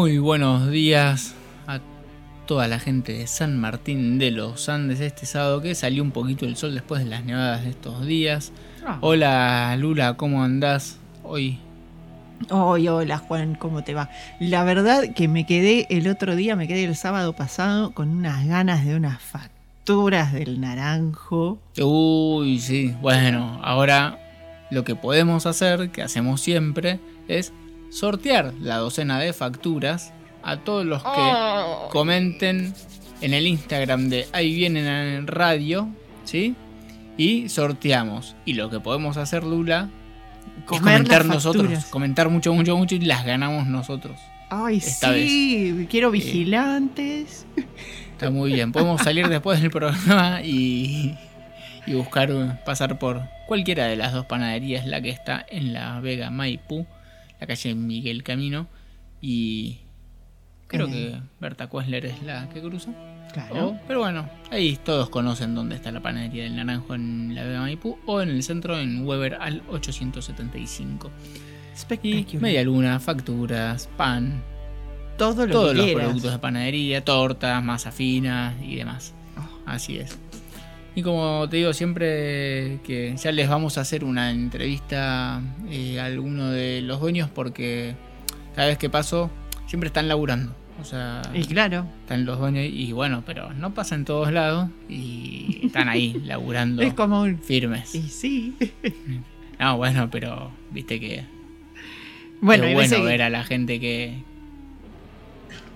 Muy buenos días a toda la gente de San Martín de los Andes este sábado que salió un poquito el sol después de las nevadas de estos días. Ah. Hola Lula, ¿cómo andás hoy? Hoy, hola Juan, ¿cómo te va? La verdad que me quedé el otro día, me quedé el sábado pasado con unas ganas de unas facturas del naranjo. Uy, sí. Bueno, ahora lo que podemos hacer, que hacemos siempre, es sortear la docena de facturas a todos los que Oh. comenten en el Instagram de Ahí vienen en radio, ¿sí? Y sorteamos. Y lo que podemos hacer, Lula, es comentar nosotros. Comentar mucho, mucho, mucho y las ganamos nosotros. Ay, Esta sí, quiero vigilantes. Está muy bien. Podemos salir después del programa y, y buscar pasar por cualquiera de las dos panaderías, la que está en la Vega Maipú, la calle Miguel Camino, y creo Eh. que Berta Kuesler es la que cruza. Claro. O- pero bueno, ahí todos conocen dónde está la panadería del Naranjo en la Vega Maipú o en el centro en Weber al 875. Y media luna, facturas, pan, Todo lo todos que los productos de panadería, tortas, masa fina y demás. Oh. Así es. Y como te digo siempre que ya les vamos a hacer una entrevista eh, a alguno de los dueños porque cada vez que paso siempre están laburando. O sea, Y claro, están los dueños y bueno, pero no pasa en todos lados y están ahí laburando es como un... firmes. Y sí. No, bueno, pero viste que Bueno, es bueno que- ver a la gente que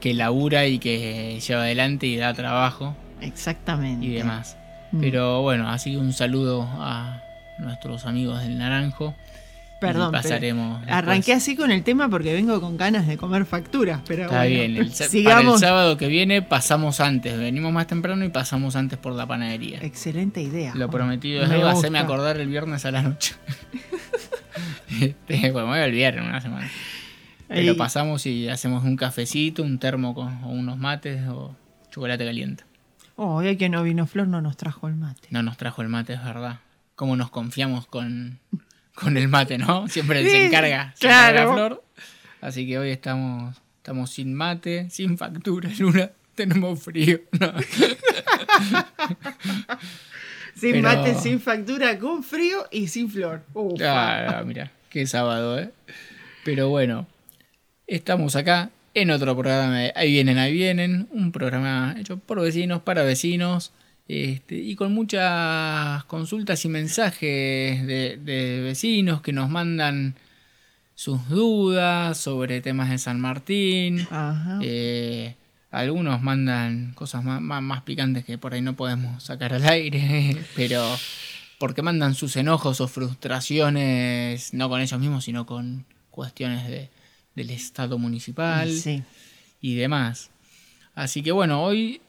que labura y que lleva adelante y da trabajo Exactamente. y demás. Mm. Pero bueno, así un saludo a nuestros amigos del Naranjo. Perdón, pasaremos. Arranqué así con el tema porque vengo con ganas de comer facturas, pero Está bueno, bien. El, sa- para el sigamos. sábado que viene pasamos antes. Venimos más temprano y pasamos antes por la panadería. Excelente idea. Lo prometido es Me deuda. gusta. Haceme acordar el viernes a la noche. Este, bueno, me voy a olvidar en una semana. Pero Ahí. pasamos y hacemos un cafecito, un termo con o unos mates o chocolate caliente. Oh, hoy que no vino Flor no nos trajo el mate. No nos trajo el mate, es verdad. ¿Cómo nos confiamos con, con el mate, no? Siempre se Sí, encarga, se claro. encarga Flor. Así que hoy estamos, estamos sin mate, sin factura, Luna. Tenemos frío. No. Sin Pero- mate, sin factura, con frío y sin Flor. Ufa. Ah, mira, qué sábado, ¿eh? Pero bueno, estamos acá en otro programa de Ahí vienen, ahí vienen. Un programa hecho por vecinos, para vecinos. Este, y con muchas consultas y mensajes de, de vecinos que nos mandan sus dudas sobre temas de San Martín. Ajá. Eh, algunos mandan cosas más, más, más picantes que por ahí no podemos sacar al aire, pero porque mandan sus enojos o frustraciones, no con ellos mismos, sino con cuestiones de, del Estado municipal sí. y demás. Así que bueno, hoy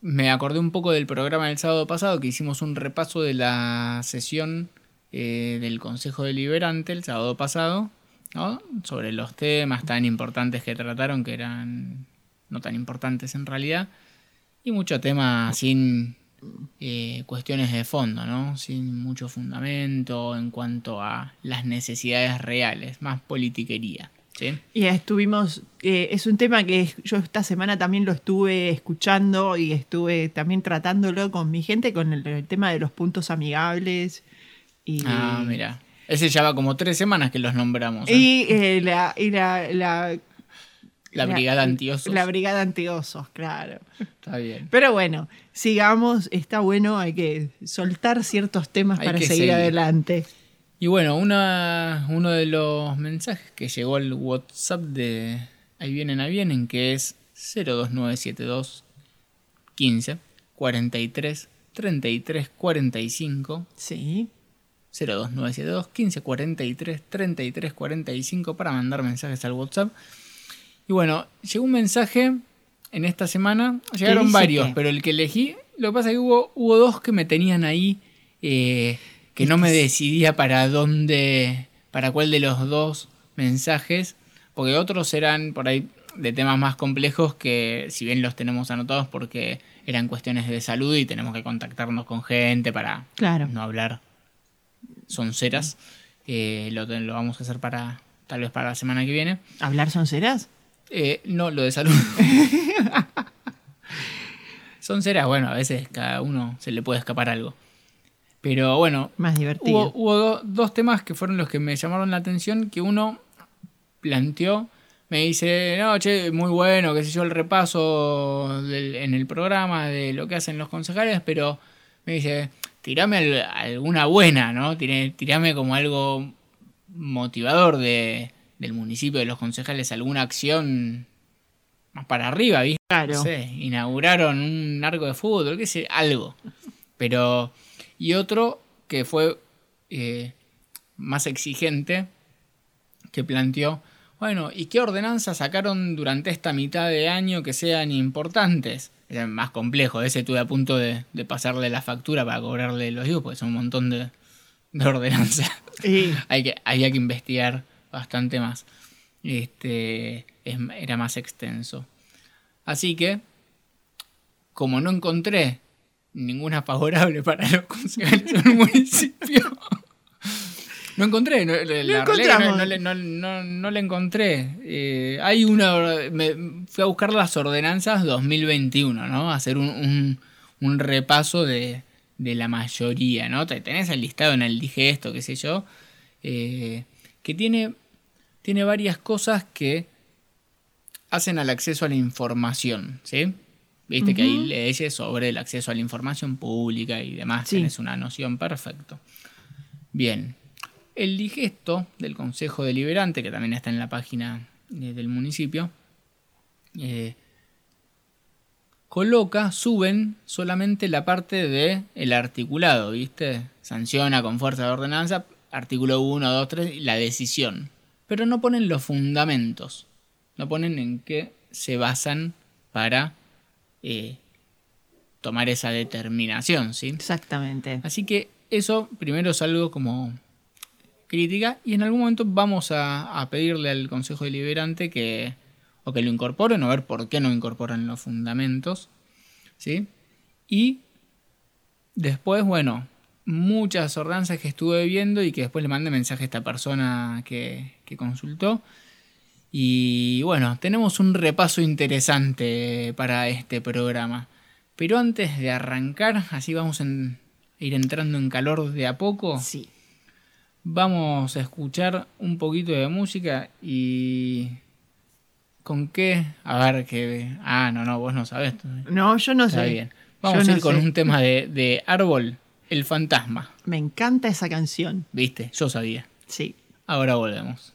me acordé un poco del programa del sábado pasado que hicimos un repaso de la sesión eh, del Consejo Deliberante el sábado pasado, ¿no? sobre los temas tan importantes que trataron, que eran no tan importantes en realidad, y mucho tema sin eh, cuestiones de fondo, ¿no? sin mucho fundamento en cuanto a las necesidades reales, más politiquería. ¿Sí? Y estuvimos, eh, es un tema que yo esta semana también lo estuve escuchando y estuve también tratándolo con mi gente con el, el tema de los puntos amigables. Y, Ah, mira. Ese ya va como tres semanas que los nombramos. ¿eh? Y, eh, la, y la, la, la Brigada Antiosos. La Brigada Antiosos, claro. Está bien. Pero bueno, sigamos, está bueno, hay que soltar ciertos temas Hay para seguir, seguir. adelante. Y bueno, una, uno de los mensajes que llegó al WhatsApp de Ahí vienen, ahí vienen, que es 02972 15 43 33 45 Sí. 02972 15 43 33 45 para mandar mensajes al WhatsApp. Y bueno, llegó un mensaje en esta semana. Llegaron varios, pero el que elegí, lo que pasa es que hubo, hubo dos que me tenían ahí eh, que no me decidía para dónde, para cuál de los dos mensajes, porque otros eran por ahí de temas más complejos que si bien los tenemos anotados porque eran cuestiones de salud y tenemos que contactarnos con gente para Claro. no hablar sonceras. Eh, lo, lo vamos a hacer para tal vez para la semana que viene. ¿Hablar sonceras? Eh, no, lo de salud. Son ceras, bueno, a veces cada uno se le puede escapar algo. Pero bueno, Más divertido. hubo, hubo do- dos temas que fueron los que me llamaron la atención, que uno planteó, me dice, no, che, muy bueno, qué sé yo, el repaso del- en el programa de lo que hacen los concejales, pero me dice, tirame al- alguna buena, ¿no? Tirame como algo motivador de, del municipio, de los concejales, alguna acción más para arriba, ¿viste? Claro. No sé, inauguraron un arco de fútbol, qué sé, algo. Pero, y otro que fue eh, más exigente, que planteó, bueno, ¿y qué ordenanzas sacaron durante esta mitad de año que sean importantes? Era más complejo, ese estuve a punto de, de pasarle la factura para cobrarle los hijos, porque son un montón de, de ordenanzas. Y- Hay que, había que investigar bastante más. Este, es- era más extenso. Así que, como no encontré ninguna favorable para los concejales en el municipio, no encontré, no, la realidad no, no encontré. Eh, hay una, me, fui a buscar las ordenanzas 2021, ¿no? Hacer un, un- un repaso de, de la mayoría, ¿no? Te- Tenés el listado en el dije esto, qué sé yo, eh, que tiene, tiene varias cosas que hacen al acceso a la información, ¿sí? Viste que hay leyes sobre el acceso a la información pública y demás, Sí. tenés una noción perfecto. Bien, el digesto del Consejo Deliberante, que también está en la página eh, del municipio, eh, coloca, suben solamente la parte de el articulado, ¿viste? Sanciona con fuerza de ordenanza, artículo 1, 2, 3, y la decisión. Pero no ponen los fundamentos. No ponen en qué se basan para eh, tomar esa determinación, ¿sí? Exactamente. Así que eso primero es algo como crítica y en algún momento vamos a, a pedirle al Consejo Deliberante que o que lo incorporen o ver por qué no incorporan los fundamentos, ¿sí? Y después, bueno, muchas ordenanzas que estuve viendo y que después le mandé mensaje a esta persona que, que consultó. Y bueno, tenemos un repaso interesante para este programa. Pero antes de arrancar, así vamos a ir entrando en calor de a poco, Sí. vamos a escuchar un poquito de música y... ¿Con qué? A ver, que... Ah, no, no, vos no sabés. No, yo no Está sé. bien. Vamos Yo a no ir con sé. un tema de, de Árbol, El Fantasma. Me encanta esa canción. ¿Viste? Yo sabía. Sí. Ahora volvemos.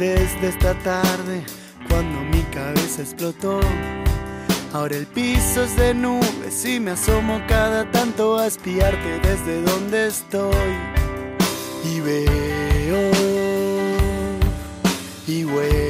desde esta tarde cuando mi cabeza explotó. Ahora el piso es de nubes y me asomo cada tanto a espiarte desde donde estoy. Y veo y vuelo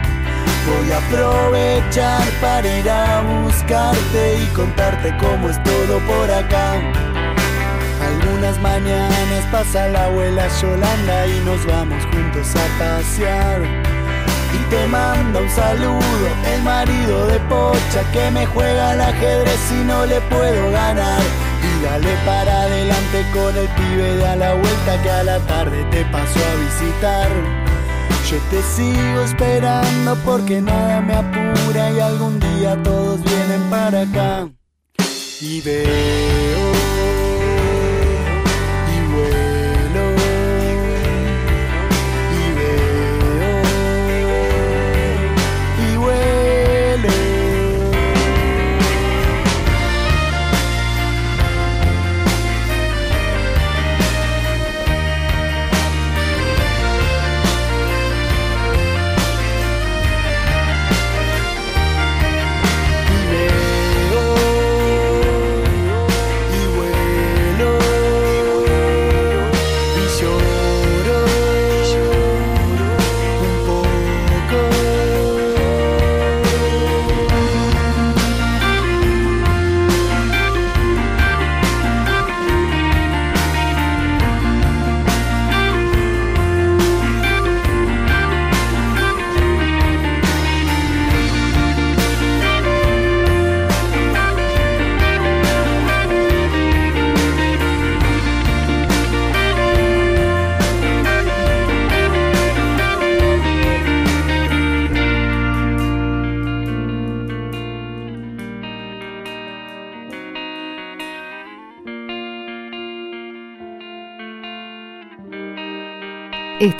Voy a aprovechar para ir a buscarte y contarte cómo es todo por acá. Algunas mañanas pasa la abuela Yolanda y nos vamos juntos a pasear. Y te manda un saludo el marido de Pocha que me juega al ajedrez y no le puedo ganar. Y dale para adelante con el pibe de a la vuelta que a la tarde te pasó a visitar. Yo te sigo esperando porque nada me apura y algún día todos vienen para acá. Y veo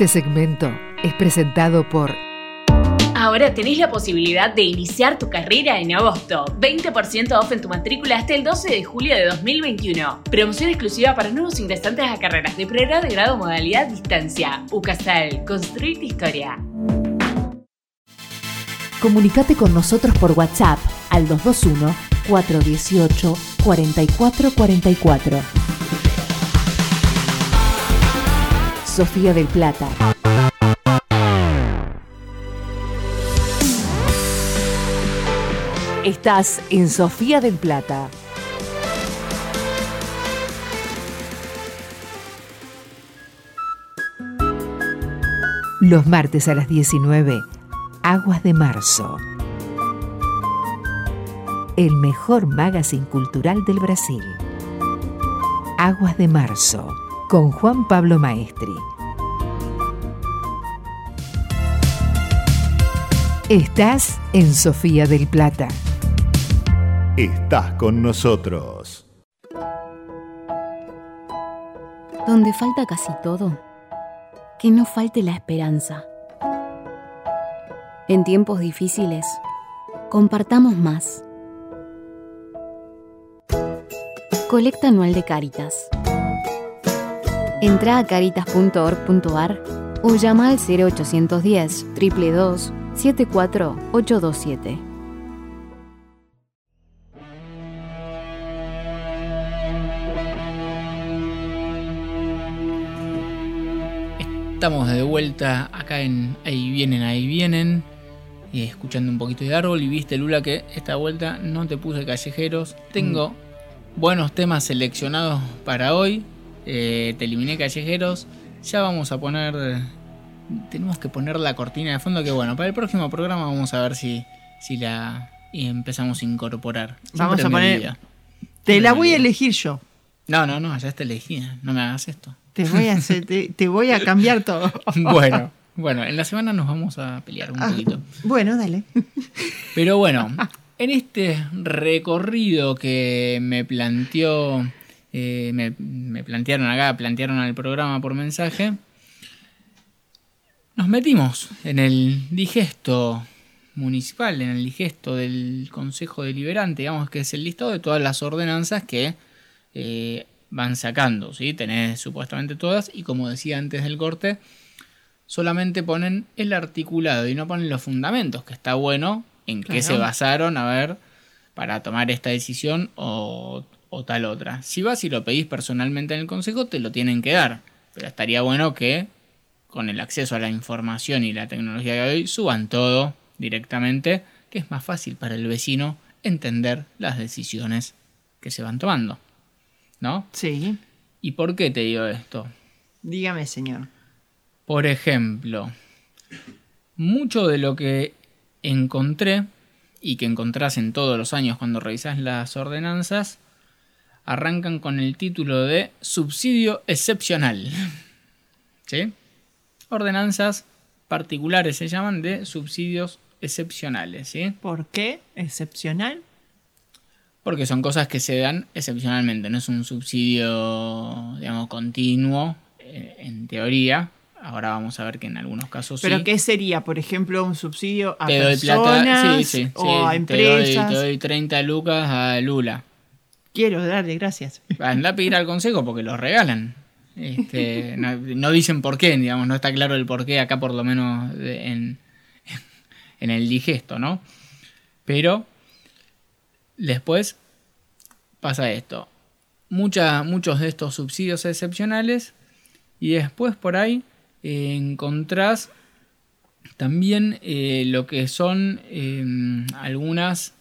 Este segmento es presentado por Ahora tenés la posibilidad de iniciar tu carrera en agosto. 20% off en tu matrícula hasta el 12 de julio de 2021. Promoción exclusiva para nuevos ingresantes a carreras de pregrado y grado modalidad distancia. UCASAL, construir tu historia. Comunicate con nosotros por WhatsApp al 221 418 4444. Sofía del Plata. Estás en Sofía del Plata. Los martes a las 19, Aguas de Marzo. El mejor magazine cultural del Brasil. Aguas de Marzo, con Juan Pablo Maestri. Estás en Sofía del Plata. Estás con nosotros. Donde falta casi todo, que no falte la esperanza. En tiempos difíciles, compartamos más. Colecta anual de Caritas. Entra a caritas.org.ar o llama al 0810 322 74827. Estamos de vuelta acá en Ahí vienen, ahí vienen. Y escuchando un poquito de árbol. Y viste, Lula, que esta vuelta no te puse callejeros. Tengo buenos temas seleccionados para hoy. Eh, te eliminé callejeros. Ya vamos a poner. Tenemos que poner la cortina de fondo. Que bueno, para el próximo programa vamos a ver si, si la y empezamos a incorporar. Vamos a poner-. Te la voy a elegir yo. No, no, no, ya está elegida. No me hagas esto. Te voy a, hacer- te, te voy a cambiar todo. Bueno, bueno, en la semana nos vamos a pelear un Ah, poquito. Bueno, dale. Pero bueno, en este recorrido que me planteó, eh, me, me plantearon acá, plantearon al programa por mensaje, nos metimos en el digesto municipal, en el digesto del Consejo Deliberante, digamos que es el listado de todas las ordenanzas que eh, van sacando, ¿sí? Tenés supuestamente todas y como decía antes del corte, solamente ponen el articulado y no ponen los fundamentos, que está bueno en qué se basaron, a ver, para tomar esta decisión o, o tal otra. Si vas y lo pedís personalmente en el consejo, te lo tienen que dar, pero estaría bueno que con el acceso a la información y la tecnología que hoy, suban todo directamente, que es más fácil para el vecino entender las decisiones que se van tomando. ¿No? Sí. ¿Y por qué te digo esto? Dígame, señor. Por ejemplo, mucho de lo que encontré y que encontrás en todos los años cuando revisás las ordenanzas, arrancan con el título de subsidio excepcional. ¿Sí? Ordenanzas particulares se llaman de subsidios excepcionales, ¿sí? ¿Por qué? ¿Excepcional? Porque son cosas que se dan excepcionalmente, no es un subsidio, digamos, continuo, eh, en teoría. Ahora vamos a ver que en algunos casos ¿Pero sí. qué sería, por ejemplo, un subsidio a te doy personas plata, sí, sí, o sí, a te empresas? doy, te doy 30 lucas a Lula. Quiero darle gracias. Anda a pedir al consejo porque los regalan. Este, no, no dicen por qué, digamos, no está claro el por qué acá por lo menos en, en el digesto, ¿no? Pero después pasa esto. Mucha- muchos de estos subsidios excepcionales y después por ahí eh, encontrás también eh, lo que son eh, algunas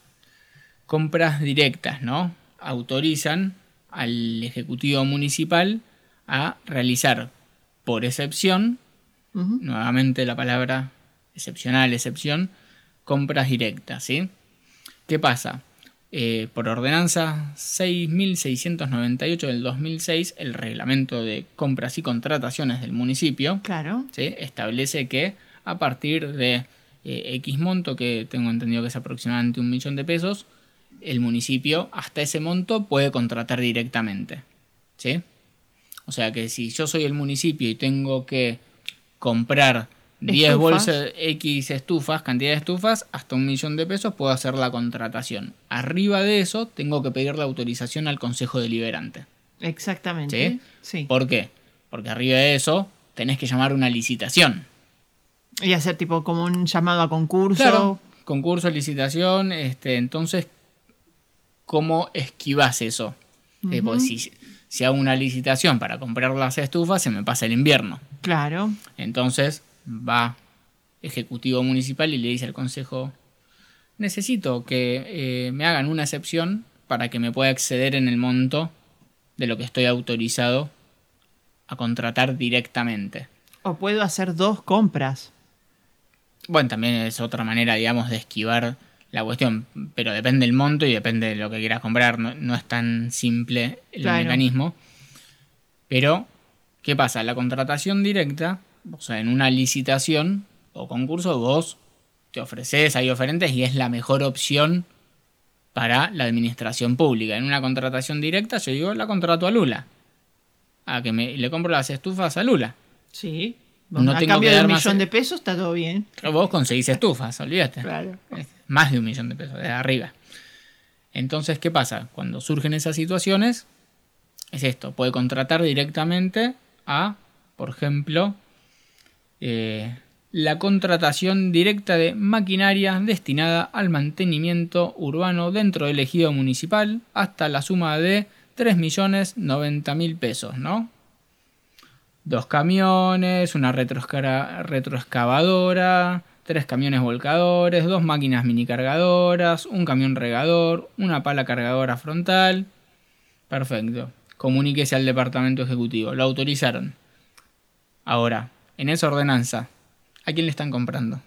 compras directas, ¿no? Autorizan al Ejecutivo Municipal a realizar, por excepción, nuevamente la palabra excepcional, excepción, compras directas, ¿sí? ¿Qué pasa? Eh, por ordenanza 6.698 del 2006, el reglamento de compras y contrataciones del municipio Claro. ¿sí? establece que a partir de eh, X monto, que tengo entendido que es aproximadamente un millón de pesos, el municipio hasta ese monto puede contratar directamente. ¿sí? O sea que si yo soy el municipio y tengo que comprar 10 Estufas. bolsas X estufas, cantidad de estufas, hasta un millón de pesos puedo hacer la contratación. Arriba de eso tengo que pedir la autorización al Consejo Deliberante. Exactamente. ¿Sí? Sí. ¿Por qué? Porque arriba de eso tenés que llamar una licitación. Y hacer tipo como un llamado a concurso. Claro, concurso, licitación, este, entonces, ¿cómo esquivas eso? Porque si, si hago una licitación para comprar las estufas, se me pasa el invierno. Claro. Entonces va Ejecutivo Municipal y le dice al Consejo, necesito que eh, me hagan una excepción para que me pueda exceder en el monto de lo que estoy autorizado a contratar directamente. O puedo hacer dos compras. Bueno, también es otra manera, digamos, de esquivar la cuestión, pero depende del monto y depende de lo que quieras comprar, no, no es tan simple el Claro. mecanismo. Pero, ¿qué pasa? La contratación directa, o sea, en una licitación o concurso, vos te ofreces, hay oferentes y es la mejor opción para la administración pública. En una contratación directa, yo digo, la contrato a Lula. A que me, le compro las estufas a Lula. Sí. No a tengo cambio que de un más- millón de pesos está todo bien. Vos conseguís estufas, olvídate. Claro. Más de un millón de pesos, de arriba. Entonces, ¿qué pasa? Cuando surgen esas situaciones, es esto, puede contratar directamente a, por ejemplo, eh, la contratación directa de maquinaria destinada al mantenimiento urbano dentro del ejido municipal hasta la suma de 3.090.000 pesos, ¿no? Dos camiones, una retroexcavadora, tres camiones volcadores, dos máquinas mini cargadoras, un camión regador, una pala cargadora frontal. Perfecto. Comuníquese al departamento ejecutivo. Lo autorizaron. Ahora, en esa ordenanza, ¿a quién le están comprando?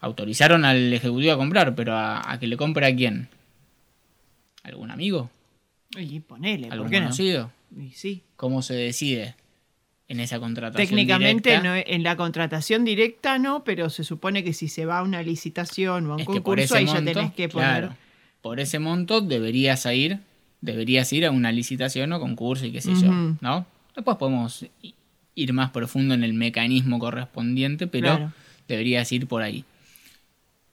Autorizaron al ejecutivo a comprar, pero ¿a, a que le compre a quién? ¿Algún amigo? Y ponele, ¿por ¿Algún qué no? Conocido? Y sí. ¿Cómo se decide en esa contratación? Técnicamente directa? no, en la contratación directa no, pero se supone que si se va a una licitación o a un Es concurso, ahí ya monto, tenés que poner. claro, por ese monto deberías ir, deberías ir a una licitación o concurso y qué sé yo. ¿no? Después podemos ir más profundo en el mecanismo correspondiente, pero Claro. deberías ir por ahí.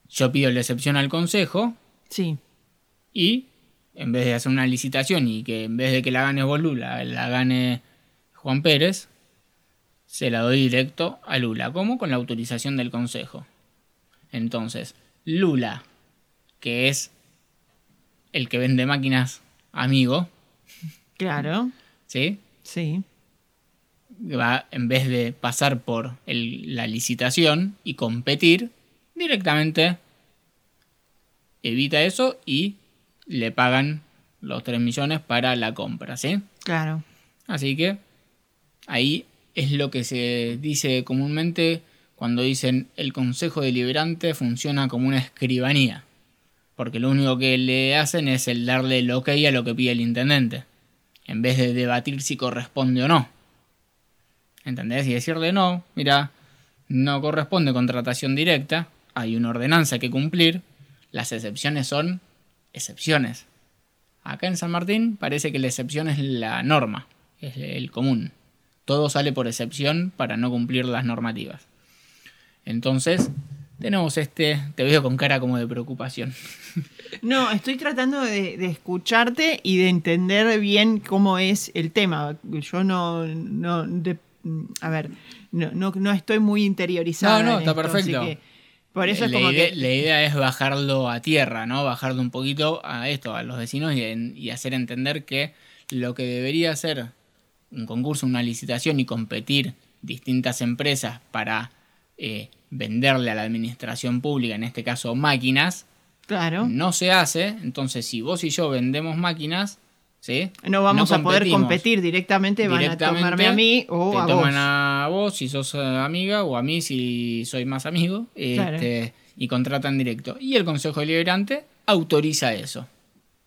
Yo pido la excepción al consejo Sí. y en vez de hacer una licitación y que en vez de que la gane vos Lula, la gane Juan Pérez, se la doy directo a Lula. ¿Cómo? Con la autorización del consejo. Entonces, Lula, que es el que vende máquinas amigo, Claro. ¿sí? Sí. Va, en vez de pasar por el- la licitación y competir, directamente evita eso y le pagan los 3 millones para la compra, ¿sí? Claro. Así que ahí es lo que se dice comúnmente cuando dicen el Consejo Deliberante funciona como una escribanía. Porque lo único que le hacen es el darle el ok a lo que pide el intendente. En vez de debatir si corresponde o no. ¿Entendés? Y decirle no, mira, no corresponde contratación directa, hay una ordenanza que cumplir, las excepciones son excepciones. Acá en San Martín parece que la excepción es la norma, es el común. Todo sale por excepción para no cumplir las normativas. Entonces, tenemos este, te veo con cara como de preocupación. No, estoy tratando de, de escucharte y de entender bien cómo es el tema. Yo no, no de- a ver, no, no, no estoy muy interiorizada. No, no, está esto, perfecto. Por eso es como idea, que la idea es bajarlo a tierra, ¿no? Bajarlo un poquito a esto, a los vecinos y, en- y hacer entender que lo que debería ser un concurso, una licitación y competir distintas empresas para eh, venderle a la administración pública, en este caso máquinas, claro, no se hace. Entonces, si vos y yo vendemos máquinas, ¿sí? no vamos a poder competir directamente, van a tomarme a mí o te a toman vos. a vos si sos eh, amiga o a mí si soy más amigo Claro. este, y contratan directo. Y el Consejo Deliberante autoriza eso.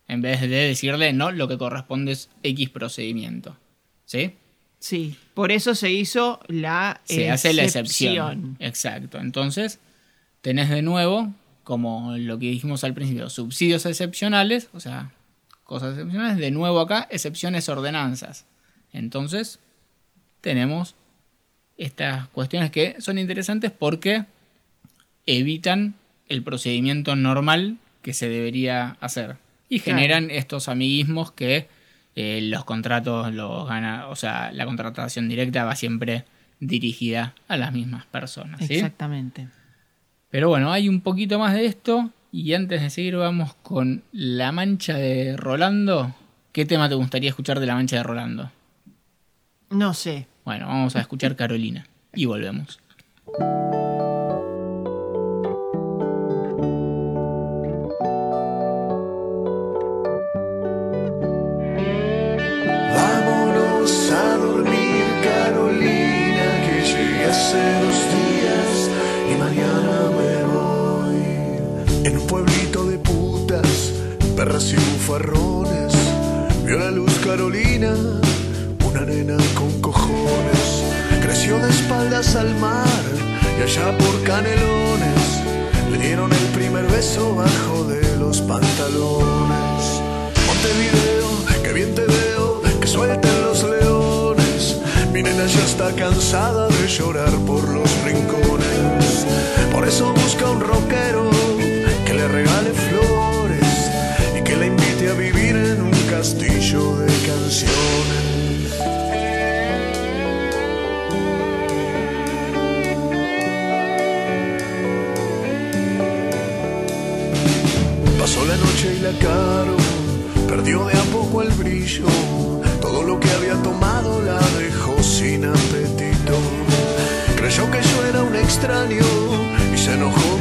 En vez de decirle no, lo que corresponde es X procedimiento. ¿Sí? Sí, por eso se hizo la Se hace la excepción. Exacto. Entonces, tenés de nuevo, como lo que dijimos al principio, subsidios excepcionales, o sea, cosas excepcionales, de nuevo acá, excepciones ordenanzas. Entonces, tenemos estas cuestiones que son interesantes porque evitan el procedimiento normal que se debería hacer y Claro. generan estos amiguismos que eh, los contratos los gana, o sea, la contratación directa va siempre dirigida a las mismas personas. ¿sí? Exactamente. Pero bueno, hay un poquito más de esto y antes de seguir vamos con La Mancha de Rolando. ¿Qué tema te gustaría escuchar de La Mancha de Rolando? No sé. Bueno, vamos a escuchar Carolina y volvemos. Vámonos a dormir, Carolina, que llegué hace dos perras y bufarrones, vio la luz Carolina, una nena con cojones. Creció de espaldas al mar y allá por canelones le dieron el primer beso bajo de los pantalones. Montevideo, que bien te veo, que suelten los leones. Mi nena ya está cansada de llorar por los rincones. Por eso busca un rockero que le regale flores vivir en un castillo de canciones. Pasó la noche y la caro perdió de a poco el brillo. Todo lo que había tomado la dejó sin apetito. Creyó que yo era un extraño y se enojó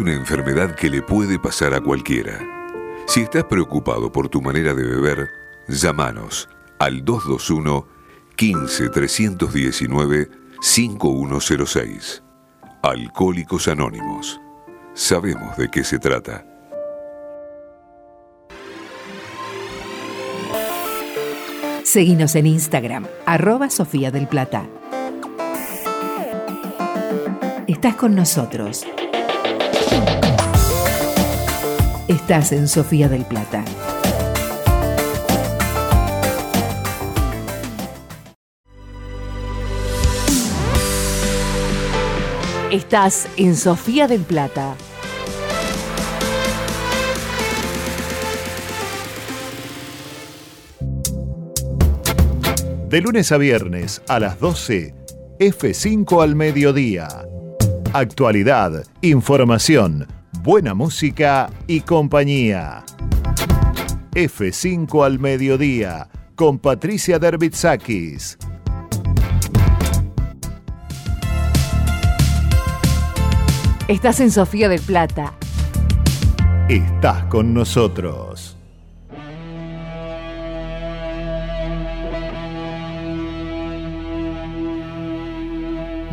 una enfermedad que le puede pasar a cualquiera. Si estás preocupado por tu manera de beber, llámanos al 221 15 319 5106. Alcohólicos Anónimos. Sabemos de qué se trata. Seguinos en Instagram, arroba Sofía del Plata. Estás con nosotros. Estás en Sofía del Plata. Estás en Sofía del Plata. De lunes a viernes a las 12, F5 al mediodía. Actualidad, información, buena música y compañía. F5 al mediodía con Patricia Derbitsakis. Estás en Sofía del Plata. Estás con nosotros.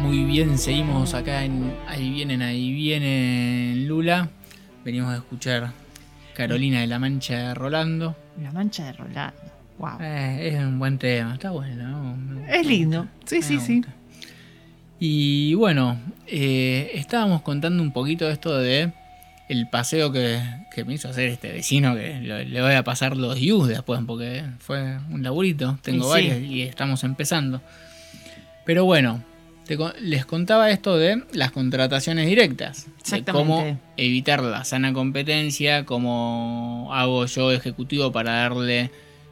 Muy bien, seguimos acá en Ahí vienen, ahí vienen Lula. Venimos a escuchar Carolina de la Mancha de Rolando. La mancha de Rolando. Wow. Eh, es un buen tema, está bueno. Es lindo. Sí, sí, sí. Y bueno, eh, estábamos contando un poquito esto de el paseo que, que me hizo hacer este vecino, que lo- le voy a pasar los views después, porque fue un laburito, tengo sí. varios y estamos empezando. Pero bueno, te les contaba esto de las contrataciones directas, de cómo evitar la sana competencia, cómo hago yo ejecutivo para darle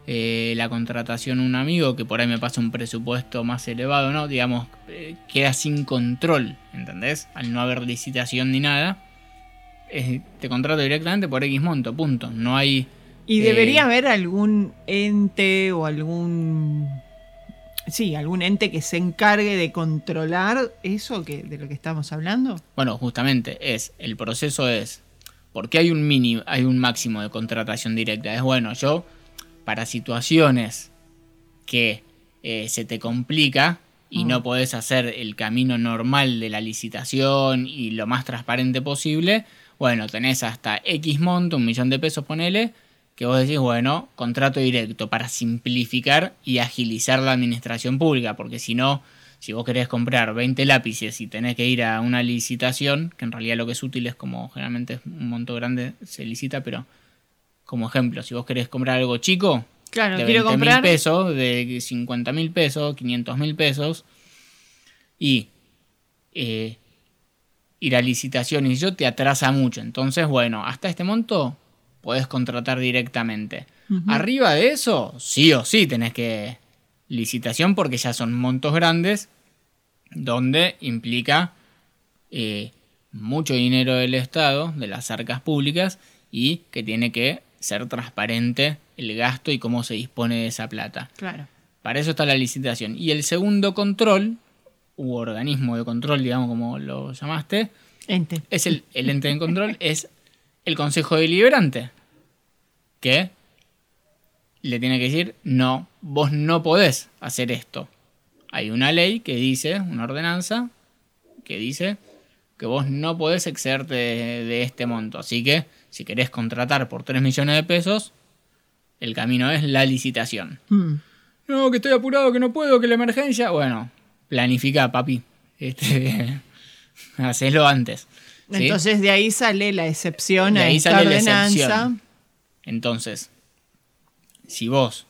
eh, la contratación a un amigo que por ahí me pasa un presupuesto más elevado, ¿no? Digamos, eh, queda sin control, ¿entendés? Al no haber licitación ni nada. eh, te contrato directamente por X monto, punto. No hay... Y Eh, debería haber algún ente o algún. Sí, algún ente que se encargue de controlar eso que, de lo que estamos hablando. Bueno, justamente es, el proceso es, porque hay un mínimo, hay un máximo de contratación directa. Es bueno, yo, para situaciones que eh, se te complica y Mm. no podés hacer el camino normal de la licitación y lo más transparente posible, bueno, tenés hasta X monto, un millón de pesos, ponele, que vos decís, bueno, contrato directo para simplificar y agilizar la administración pública, porque si no, si vos querés comprar 20 lápices y tenés que ir a una licitación, que en realidad lo que es útil es como generalmente es un monto grande, se licita, pero como ejemplo, si vos querés comprar algo chico, Claro, de quiero 20 mil comprar. pesos, de 50 mil pesos, 500 mil pesos, y eh, ir a licitación y yo te atrasa mucho. Entonces, bueno, hasta este monto podés contratar directamente. Arriba de eso, sí o sí tenés que licitación porque ya son montos grandes donde implica eh, mucho dinero del Estado, de las arcas públicas, y que tiene que ser transparente el gasto y cómo se dispone de esa plata. Claro. Para eso está la licitación. Y el segundo control, u organismo de control, digamos como lo llamaste, Ente. es el, el ente de control, es el Consejo Deliberante, que le tiene que decir, no, vos no podés hacer esto. Hay una ley que dice, una ordenanza, que dice que vos no podés excederte de, de este monto. Así que, si querés contratar por 3 millones de pesos, el camino es la licitación. Mm. No, que estoy apurado, que no puedo, que la emergencia. Bueno, planifica, papi. Este, hacelo antes. ¿Sí? Entonces de ahí sale la excepción De a ahí esta sale la ordenanza. excepción. Entonces, si vos,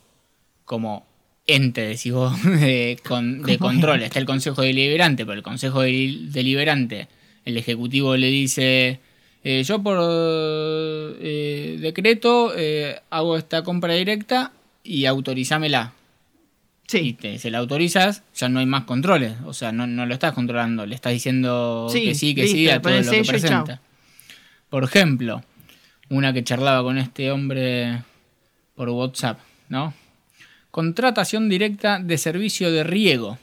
como ente decís vos, de, con- de Como control, está el Consejo Deliberante, pero el Consejo Deli- Deliberante, el Ejecutivo le dice, eh, yo por eh, decreto eh, hago esta compra directa y autorizámela. Y Sí, te, se la autorizas, ya no hay más controles. O sea, no, no lo estás controlando, le estás diciendo Sí, que sí, que sí a todo lo que y presenta. Por ejemplo, una que charlaba con este hombre por WhatsApp, ¿no? Contratación directa de servicio de riego.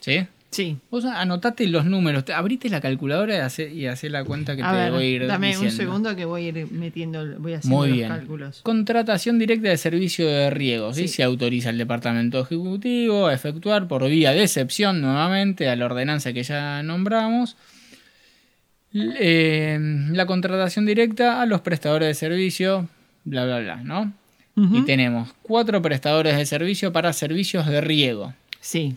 ¿Sí? Sí. Vos anotate los números, te- abrite la calculadora y hacé, y hacé la cuenta que A te ver, voy a ir dame un segundo que voy a ir metiendo, voy haciendo Muy los bien. cálculos. Contratación directa de servicio de riego. ¿sí? Sí. Se autoriza al Departamento Ejecutivo a efectuar por vía de excepción nuevamente a la ordenanza que ya nombramos eh, la contratación directa a los prestadores de servicio, bla, bla, bla, ¿no? Ujú. Y tenemos cuatro prestadores de servicio para servicios de riego, Sí,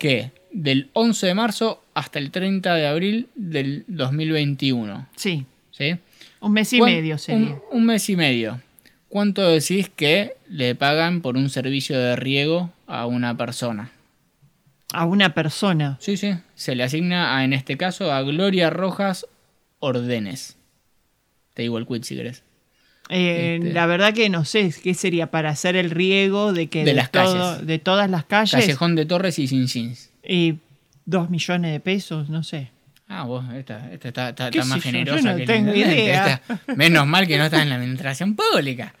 que del 11 de marzo hasta el 30 de abril del 2021, sí. ¿sí? Un mes y ¿Cuán- medio sería. Un, un mes y medio. ¿Cuánto decís que le pagan por un servicio de riego a una persona? A una persona. Sí, sí. Se le asigna, a, en este caso, a Gloria Rojas Ordenes. Te digo el quit si querés. Eh, Este- La verdad que no sé qué sería para hacer el riego de que De las todo- calles. de todas las calles Callejón de Torres y Sinchins. Y dos millones de pesos, no sé. Ah, vos, esta, esta está, está- ¿Qué está más yo? generosa Yo no que tengo idea. Esta- menos mal que no está en la administración pública.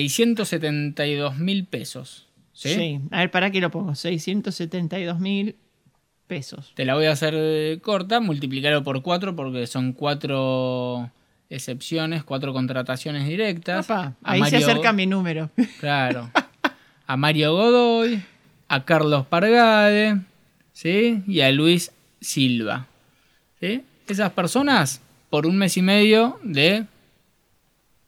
672 mil pesos. ¿sí? A ver, ¿para qué lo pongo? 672 mil pesos. Te la voy a hacer eh, corta, multiplicarlo por cuatro porque son cuatro excepciones, cuatro contrataciones directas. Papá, A ahí se acerca mi número. Claro. A Mario Godoy, a Carlos Pargade, ¿sí? Y a Luis Silva. ¿Sí? Esas personas, por un mes y medio de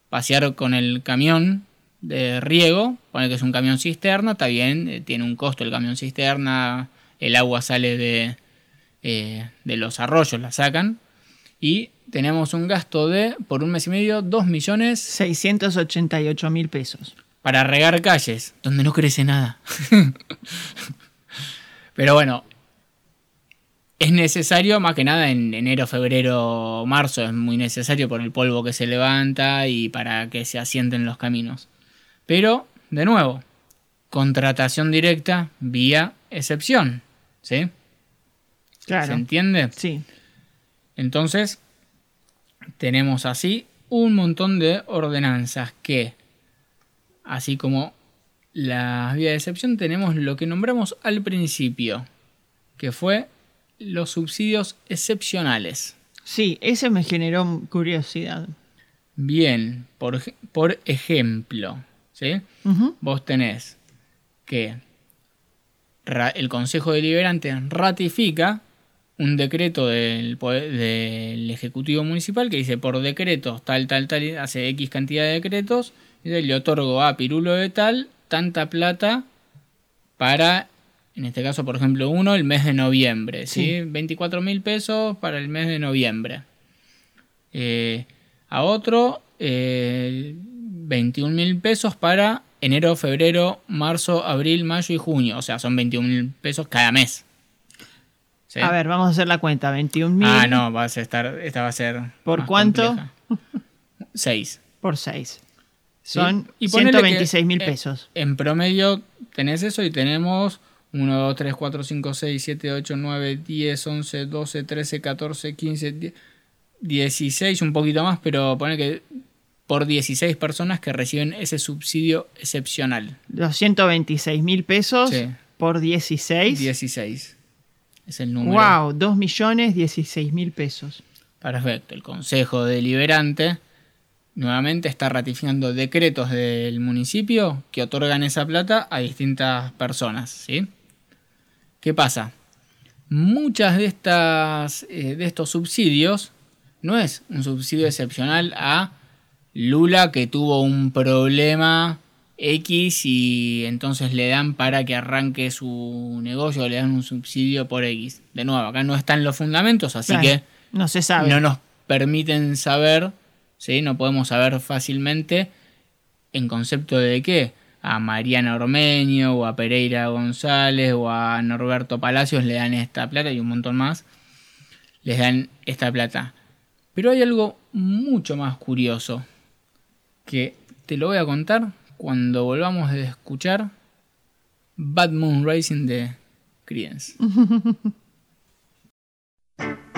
pasear con el camión de riego, pone que es un camión cisterna, está bien, eh, tiene un costo el camión cisterna, el agua sale de, eh, de los arroyos, la sacan, y tenemos un gasto de, por un mes y medio, 2 millones 688 mil pesos. Para regar calles, donde no crece nada. Pero bueno, es necesario más que nada en enero, febrero, marzo, es muy necesario por el polvo que se levanta y para que se asienten los caminos. Pero, de nuevo, contratación directa vía excepción. ¿Sí? ¿Se Claro. entiende? Sí. Entonces, tenemos así un montón de ordenanzas que, así como las vías de excepción, tenemos lo que nombramos al principio, que fue los subsidios excepcionales. Sí, ese me generó curiosidad. Bien, por, por ejemplo, ¿sí? Ujú. vos tenés que el Consejo Deliberante ratifica un decreto del, del Ejecutivo Municipal que dice por decretos tal, tal, tal, hace X cantidad de decretos, le otorgo a Pirulo de tal tanta plata para, en este caso, por ejemplo, uno, el mes de noviembre, ¿sí? Sí. 24 mil pesos para el mes de noviembre. Eh, a otro, eh, 21 mil pesos para enero, febrero, marzo, abril, mayo y junio. O sea, son 21 mil pesos cada mes. ¿Sí? A ver, vamos a hacer la cuenta. 21 mil Ah, no, vas a estar, esta va a ser. ¿Por cuánto? compleja. 6. por 6. Son Y ponele 126 mil pesos. En promedio tenés eso y tenemos 1, 2, 3, 4, 5, 6, 7, 8, 9, 10, 11, 12, 13, 14, 15, 10, 16, un poquito más, pero pone que por 16 personas que reciben ese subsidio excepcional. Los 126 mil pesos Sí. por 16. 16 es el número. Wow, 2 millones 16 mil pesos. Perfecto. El Consejo Deliberante nuevamente está ratificando decretos del municipio que otorgan esa plata a distintas personas. ¿sí? ¿Qué pasa? Muchas de, estas, eh, de estos subsidios no es un subsidio excepcional a Lula que tuvo un problema X y entonces le dan para que arranque su negocio, le dan un subsidio por X. De nuevo, acá no están los fundamentos, así Claro, que no se sabe. no nos permiten saber, ¿sí? no podemos saber fácilmente en concepto de qué. A Mariana Ormeño o a Pereira González o a Norberto Palacios le dan esta plata y un montón más. Les dan esta plata. Pero hay algo mucho más curioso que te lo voy a contar cuando volvamos de escuchar Bad Moon Racing de Creedence.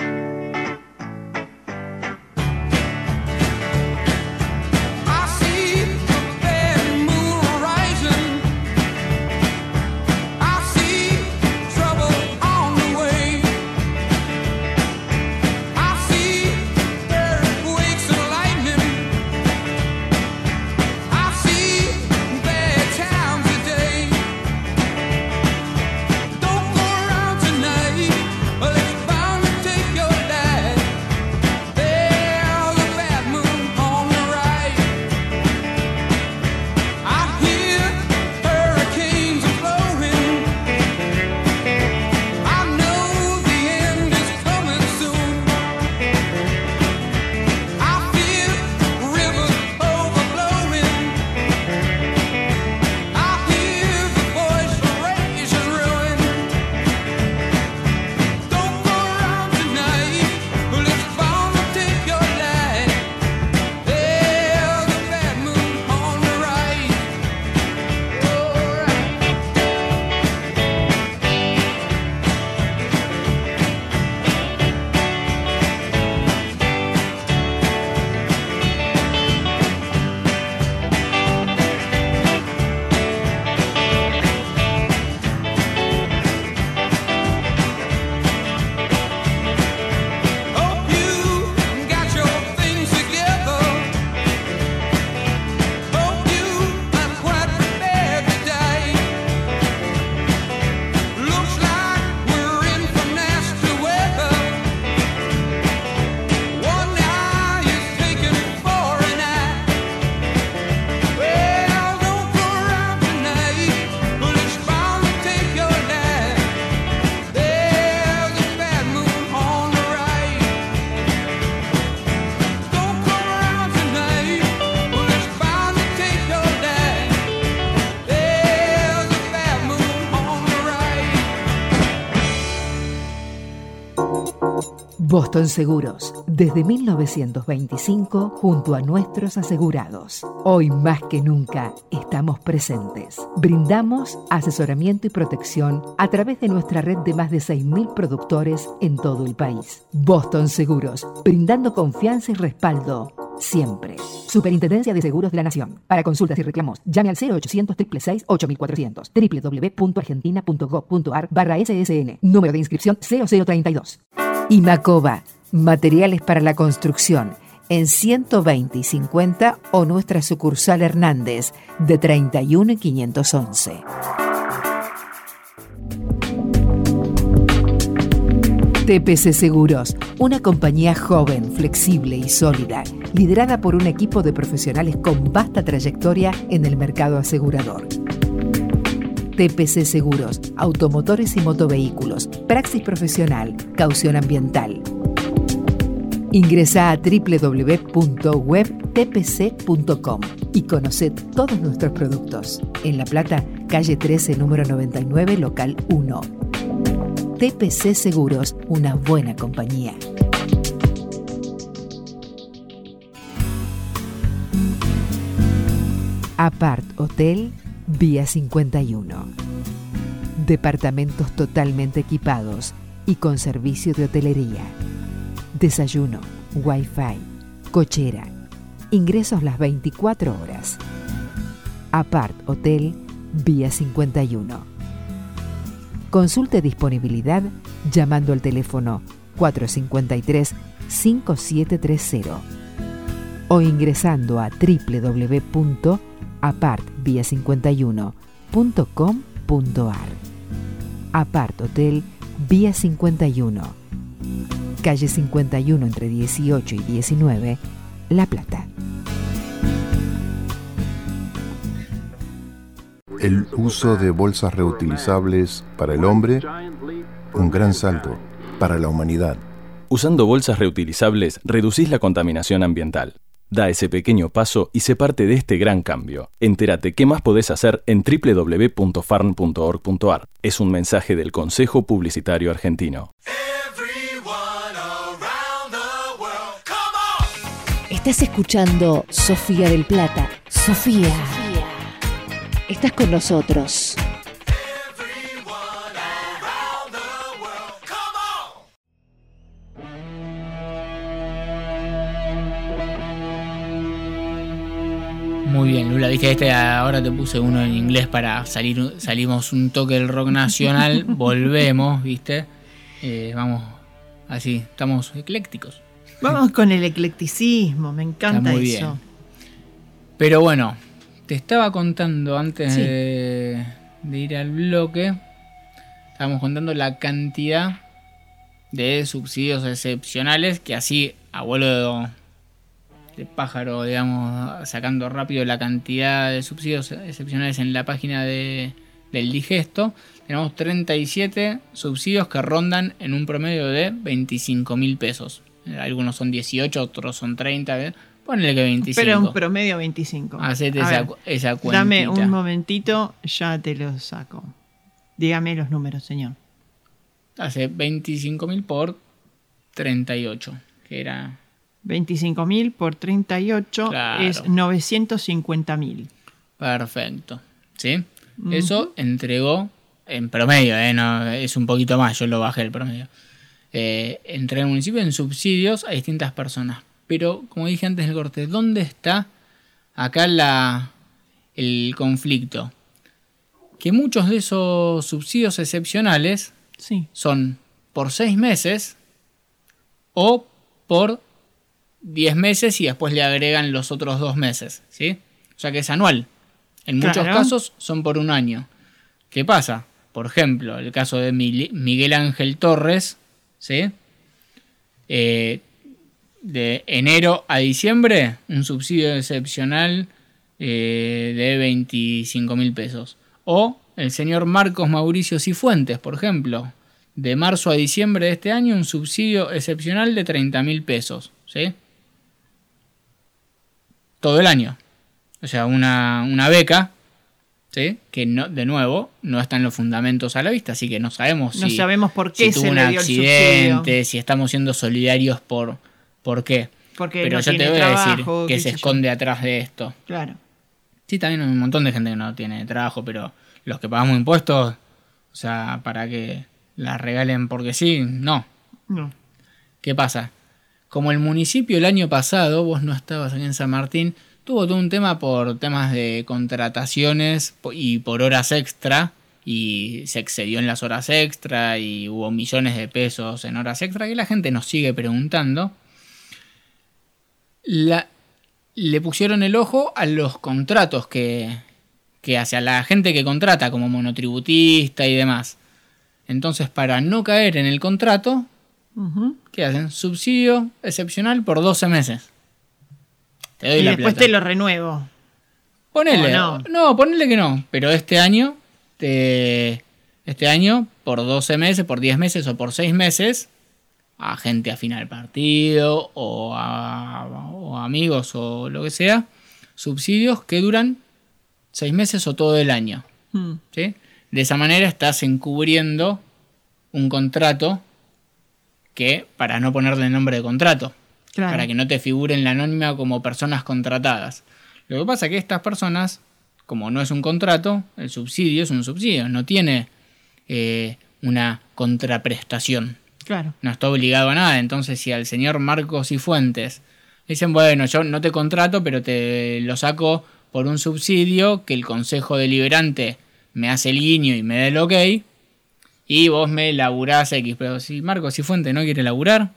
Boston Seguros, desde 1925 junto a nuestros asegurados. Hoy más que nunca estamos presentes. Brindamos asesoramiento y protección a través de nuestra red de más de 6.000 productores en todo el país. Boston Seguros, brindando confianza y respaldo siempre. Superintendencia de Seguros de la Nación. Para consultas y reclamos, llame al 0800 666 8400 www.argentina.gov.ar barra SSN. Número de inscripción 0032. Imacoba. Materiales para la construcción. En 120 y 50 o nuestra sucursal Hernández de 31 y 511. TPC Seguros, una compañía joven, flexible y sólida, liderada por un equipo de profesionales con vasta trayectoria en el mercado asegurador. TPC Seguros, automotores y motovehículos, praxis profesional, caución ambiental. Ingresa a www.webtpc.com y conoce todos nuestros productos. En La Plata, calle 13, número 99, local 1. TPC Seguros, una buena compañía. Apart Hotel, Vía 51. Departamentos totalmente equipados y con servicio de hotelería. Desayuno, wifi, cochera. Ingresos las 24 horas. Apart Hotel, Vía 51 Consulte disponibilidad llamando al teléfono 453-5730 o ingresando a www.apartvia51.com.ar. Apart Hotel Vía 51, calle 51 entre 18 y 19, La Plata. el uso de bolsas reutilizables para el hombre, un gran salto para la humanidad. Usando bolsas reutilizables reducís la contaminación ambiental. Da ese pequeño paso y sé parte de este gran cambio. Entérate qué más podés hacer en www.farn.org.ar. Es un mensaje del Consejo Publicitario Argentino. Estás escuchando Sofía del Plata. Sofía estás con nosotros. Muy bien, Lula, viste, este ahora te puse uno en inglés para salir, salimos un toque del rock nacional, volvemos, viste, eh, vamos así, estamos eclécticos. Vamos con el eclecticismo, me encanta eso. Bien. Pero bueno, te estaba contando antes de, ir al bloque, estábamos contando la cantidad de subsidios excepcionales que así, abuelo de, pájaro, digamos, sacando rápido la cantidad de subsidios excepcionales en la página de, del digesto, tenemos 37 subsidios que rondan en un promedio de 25 mil pesos. Algunos son 18, otros son 30. Ponle que 25. Pero un promedio 25. Hacete esa, esa cuenta. Dame un momentito, ya te lo saco. Dígame los números, señor. Hace 25.000 por 38, que era... 25.000 por 38 es 950.000. Perfecto. ¿Sí? Eso entregó en promedio, ¿eh? no, es un poquito más, yo lo bajé el promedio. Eh, entre el municipio en subsidios a distintas personas. Pero, como dije antes del corte, ¿dónde está acá la, el conflicto? Que muchos de esos subsidios excepcionales son por seis meses o por diez meses y después le agregan los otros dos meses. ¿sí? O sea que es anual. En muchos casos son por un año. ¿Qué pasa? Por ejemplo, el caso de Miguel Ángel Torres, ¿sí? Eh, de enero a diciembre, un subsidio excepcional eh, de 25 mil pesos. O el señor Marcos Mauricio Cifuentes, por ejemplo, de marzo a diciembre de este año, un subsidio excepcional de 30 mil pesos. ¿sí? Todo el año. O sea, una, una beca ¿sí? Que no, de nuevo, no están los fundamentos a la vista, así que no sabemos No si, sabemos por qué si se tuvo un le dio el accidente, si estamos siendo solidarios por, por qué. Porque Pero no yo te voy a decir trabajo, que se sé yo. esconde atrás de esto. Claro. Sí, también hay un montón de gente que no tiene trabajo, pero los que pagamos impuestos, o sea, para que la regalen porque sí, no. No. ¿Qué pasa? Como el municipio el año pasado, vos no estabas aquí en San Martín, tuvo todo un tema por temas de contrataciones y por horas extra, y se excedió en las horas extra y hubo millones de pesos en horas extra que la gente nos sigue preguntando. Le pusieron el ojo a los contratos que, que hace a la gente que contrata como monotributista y demás. Entonces, para no caer en el contrato, Ujú. ¿Qué hacen? Subsidio excepcional por 12 meses. Te doy Y la después plata. te lo renuevo. Ponele. ¿O no? no? ponele que no. Pero este año, te, este año, por 12 meses, por 10 meses o por 6 meses, a gente afín al partido o a, o a amigos o lo que sea, subsidios que duran 6 meses o todo el año. Mm. ¿sí? De esa manera estás encubriendo un contrato que, para no ponerle nombre de contrato, Claro. para que no te figure en la anónima como personas contratadas. Lo que pasa es que estas personas, como no es un contrato, el subsidio es un subsidio, no tiene eh, una contraprestación, Claro. no está obligado a nada. Entonces, si al señor Marcos y Fuentes le dicen, bueno, yo no te contrato, pero te lo saco por un subsidio que el Consejo Deliberante me hace el guiño y me da el ok, y vos me laburás X, pero si Marcos y Fuentes no quiere laburar,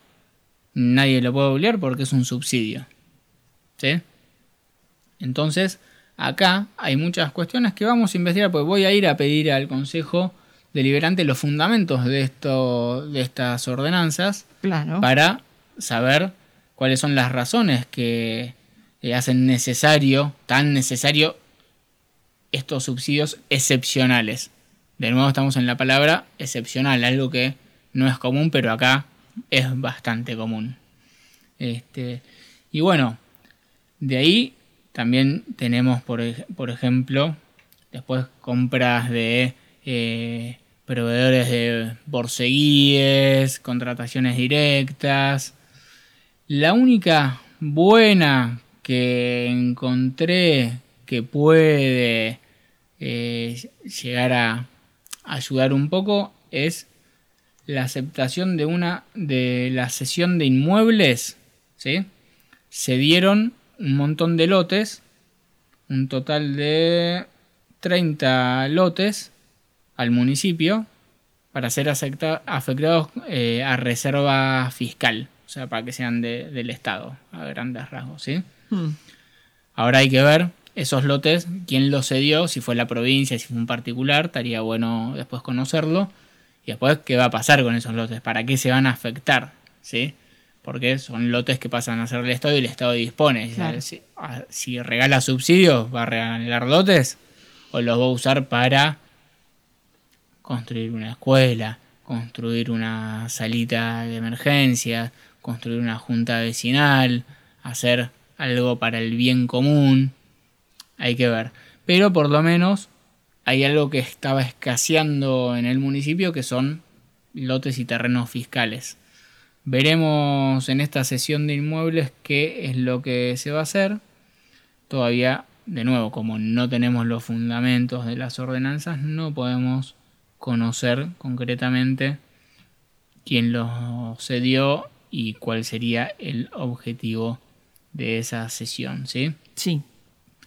nadie lo puede obligar porque es un subsidio. ¿Sí? Entonces, acá hay muchas cuestiones que vamos a investigar, porque voy a ir a pedir al Consejo Deliberante los fundamentos de, esto, de estas ordenanzas Claro. para saber cuáles son las razones que eh, hacen necesario, tan necesario, estos subsidios excepcionales. De nuevo estamos en la palabra excepcional, algo que no es común, pero acá es bastante común. Este, y bueno, de ahí también tenemos, por, por ejemplo, después compras de eh, proveedores de borseguíes, contrataciones directas. La única buena que encontré que puede eh, llegar a ayudar un poco es la aceptación de una de la cesión de inmuebles, ¿sí? Se dieron un montón de lotes, un total de 30 lotes al municipio para ser acepta- afectados eh, a reserva fiscal, o sea, para que sean de- del Estado, a grandes rasgos, ¿sí? Mm. Ahora hay que ver esos lotes, quién los cedió, si fue la provincia, si fue un particular, estaría bueno después conocerlo. Y después, ¿qué va a pasar con esos lotes? ¿Para qué se van a afectar? ¿Sí? Porque son lotes que pasan a ser del Estado y el Estado dispone. Claro. Si, si regala subsidios, ¿va a regalar lotes? ¿O los va a usar para construir una escuela, construir una salita de emergencia, construir una junta vecinal, hacer algo para el bien común? Hay que ver. Pero por lo menos hay algo que estaba escaseando en el municipio que son lotes y terrenos fiscales. Veremos en esta sesión de inmuebles qué es lo que se va a hacer. Todavía, de nuevo, como no tenemos los fundamentos de las ordenanzas, no podemos conocer concretamente quién lo cedió y cuál sería el objetivo de esa sesión, ¿sí? Sí,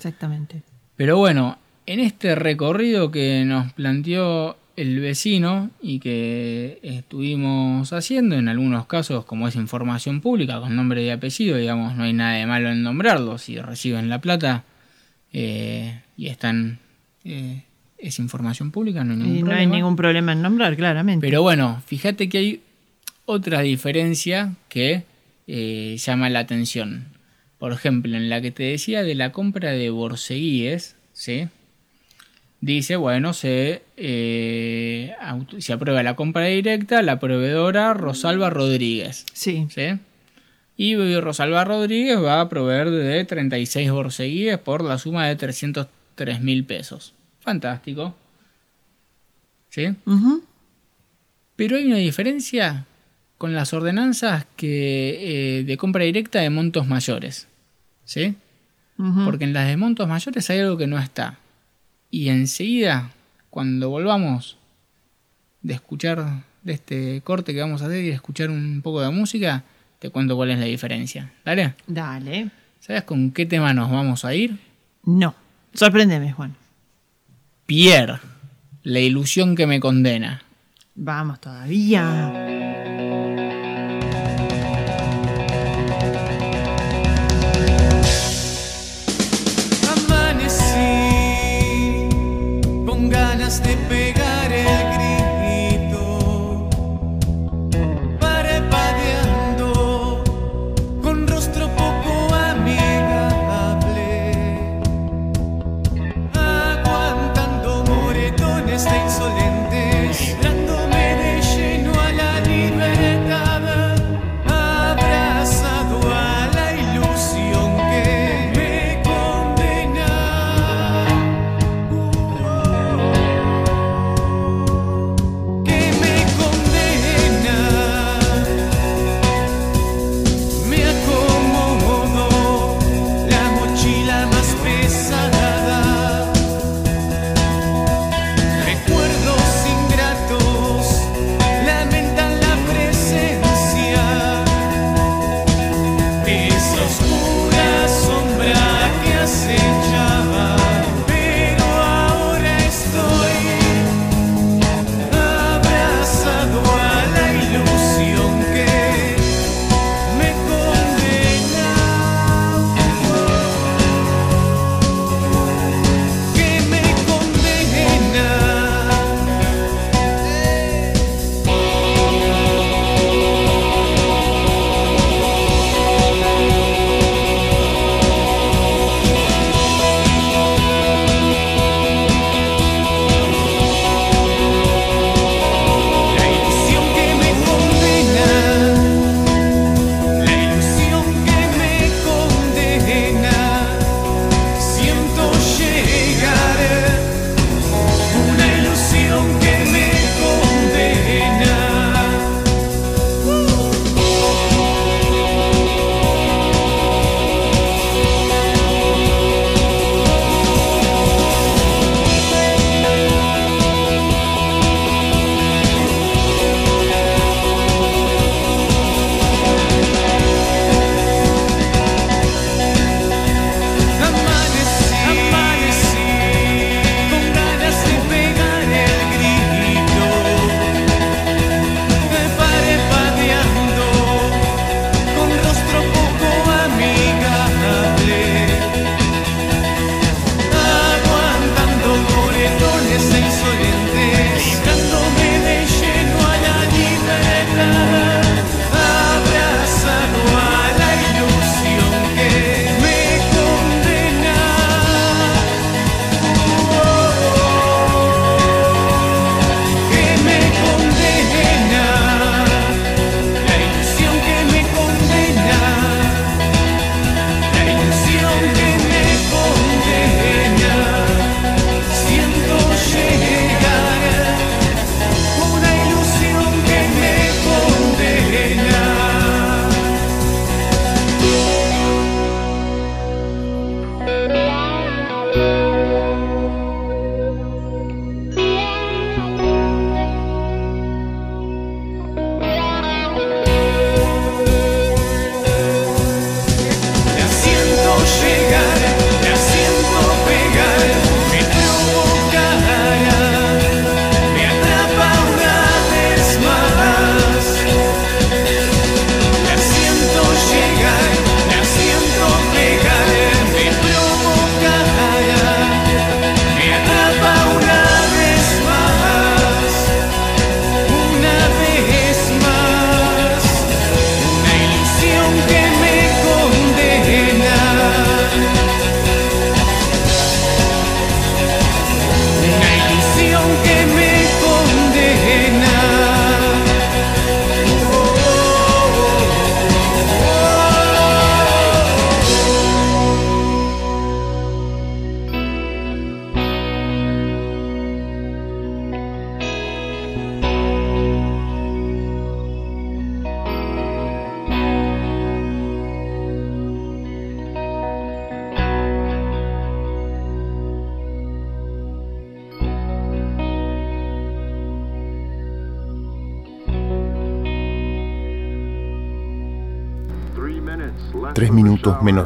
exactamente. Pero bueno, en este recorrido que nos planteó el vecino y que estuvimos haciendo, en algunos casos como es información pública con nombre y apellido, digamos, no hay nada de malo en nombrarlo, si reciben la plata eh, y están... eh, es información pública, no hay ningún Y no hay problema. ningún problema en nombrar, claramente. Pero bueno, fíjate que hay otra diferencia que eh, llama la atención. Por ejemplo, en la que te decía de la compra de borseguíes, ¿sí? Dice, bueno, se, eh, se aprueba la compra directa, la proveedora Rosalba Rodríguez. Sí. ¿sí? Y Rosalba Rodríguez va a proveer de 36 borseguíes por la suma de 303 mil pesos. fantástico. ¿Sí? Pero hay una diferencia con las ordenanzas que, eh, de compra directa de montos mayores. ¿Sí? Porque en las de montos mayores hay algo que no está. Y enseguida, cuando volvamos de escuchar de este corte que vamos a hacer y de escuchar un poco de música, te cuento cuál es la diferencia. ¿Dale? Dale. ¿Sabes con qué tema nos vamos a ir? No. Sorpréndeme, Juan. Pierre, la ilusión que me condena. Vamos todavía.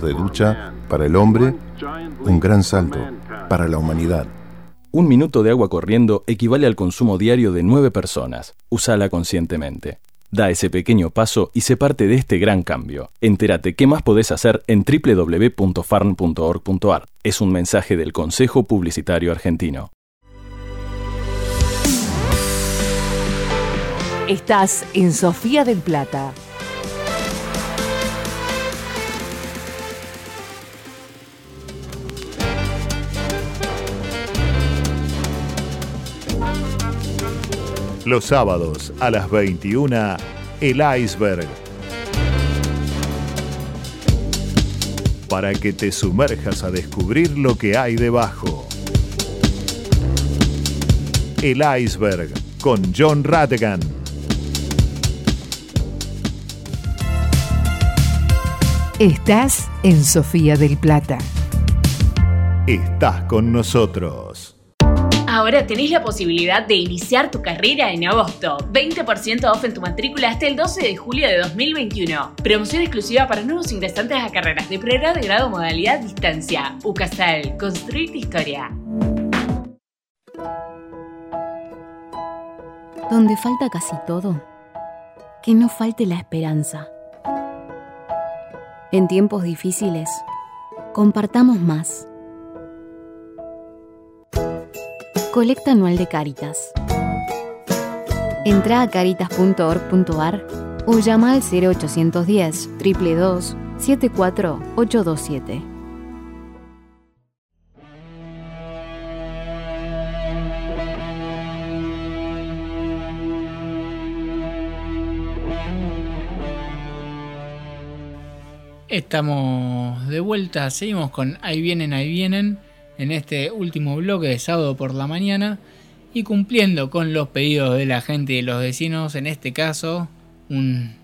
De ducha para el hombre, un gran salto para la humanidad. Un minuto de agua corriendo equivale al consumo diario de nueve personas. Úsala conscientemente. Da ese pequeño paso y sé parte de este gran cambio. Entérate qué más podés hacer en www.farn.org.ar. Es un mensaje del Consejo Publicitario Argentino. Estás en Sofía del Plata. Los sábados a las 21, El Iceberg. Para que te sumerjas a descubrir lo que hay debajo. El Iceberg con John Rattigan. Estás en Sofía del Plata. Estás con nosotros. Ahora tenés la posibilidad de iniciar tu carrera en agosto. 20% off en tu matrícula hasta el 12 de julio de 2021. Promoción exclusiva para nuevos ingresantes a carreras de pregrado de grado modalidad distancia. UCASAL, construir tu historia. Donde falta casi todo, que no falte la esperanza. En tiempos difíciles, compartamos más. Colecta anual de Caritas. Entra a caritas.org.ar o llama al 0810 322 74827. Estamos de vuelta, seguimos con Ahí vienen, ahí vienen, en este último bloque de sábado por la mañana y cumpliendo con los pedidos de la gente y de los vecinos, en este caso un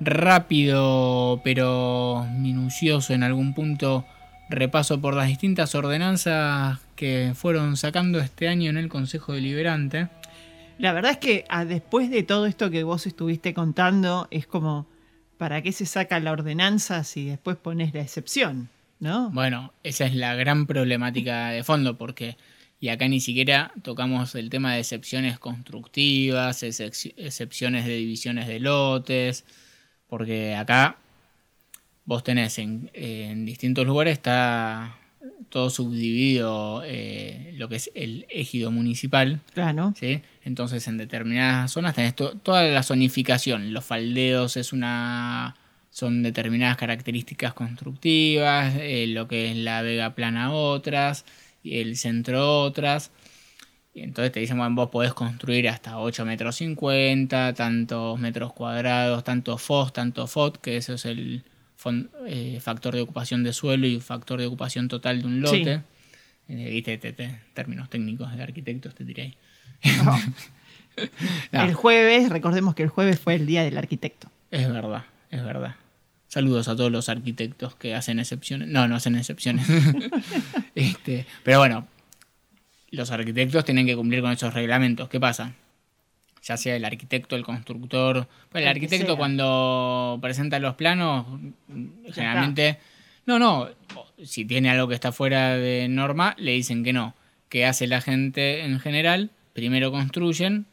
rápido pero minucioso en algún punto repaso por las distintas ordenanzas que fueron sacando este año en el Consejo Deliberante. La verdad es que ah, después de todo esto que vos estuviste contando, es como, ¿para qué se saca la ordenanza si después pones la excepción? ¿No? Bueno, esa es la gran problemática de fondo, porque, y acá ni siquiera tocamos el tema de excepciones constructivas, excep- excepciones de divisiones de lotes, porque acá vos tenés en, en distintos lugares, está todo subdividido eh, lo que es el ejido municipal. Claro. ¿sí? Entonces en determinadas zonas tenés to- toda la zonificación. Los faldeos es una son determinadas características constructivas, eh, lo que es la vega plana otras, y el centro otras. Y entonces te dicen, bueno, vos podés construir hasta 8 metros 50, tantos metros cuadrados, tanto FOS, tanto FOT, que eso es el eh, factor de ocupación de suelo y factor de ocupación total de un lote. Eh, viste, te- te- términos técnicos de arquitectos te ahí. No. El jueves, recordemos que el jueves fue el día del arquitecto. Es verdad, es verdad. Saludos a todos los arquitectos que hacen excepciones. No, no hacen excepciones. este, pero bueno, los arquitectos tienen que cumplir con esos reglamentos. ¿Qué pasa? Ya sea el arquitecto, el constructor. Pues el El arquitecto cuando presenta los planos, generalmente... No, no. Si tiene algo que está fuera de norma, le dicen que no. ¿Qué hace la gente en general? Primero construyen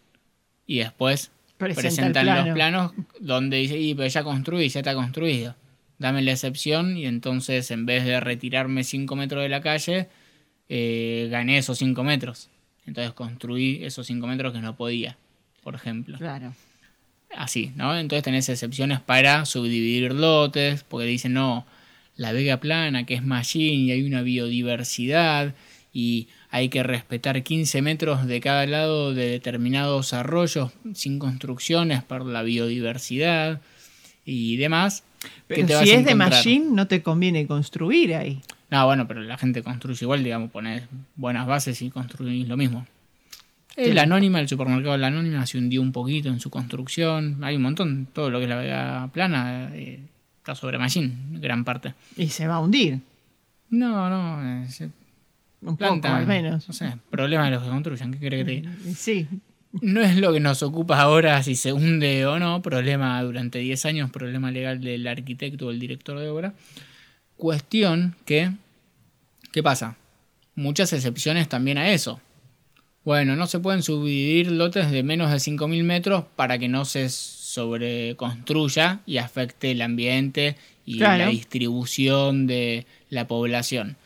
y después Presenta presentan los plano. planos donde dice, y pero ya construí, ya está construido. Dame la excepción y entonces en vez de retirarme 5 metros de la calle, eh, gané esos 5 metros. Entonces construí esos 5 metros que no podía, por ejemplo. Claro. Así, ¿no? Entonces tenés excepciones para subdividir lotes, porque dicen, no, la vega plana, que es Mallín, y hay una biodiversidad, y hay que respetar 15 metros de cada lado de determinados arroyos sin construcciones por la biodiversidad y demás. ¿qué Pero te si es de? Machine, no te conviene construir ahí. No, bueno, pero la gente construye igual, digamos, poner buenas bases y construir lo mismo. El. Anónima, el supermercado de la Anónima se hundió un poquito en su construcción. Hay un montón, todo lo que es la vega plana eh, está sobre Machine, gran parte. Y se va a hundir. No, no, eh, Un planta, poco, al menos. No sé, problema de los que construyan, ¿qué querés que te diga? Sí. no es lo que nos ocupa ahora si se hunde o no, problema durante 10 años, problema legal del arquitecto o el director de obra. Cuestión que, ¿qué pasa? Muchas excepciones también a eso. Bueno, no se pueden subdividir lotes de menos de 5.000 metros para que no se sobreconstruya y afecte el ambiente y Claro. la distribución de la población.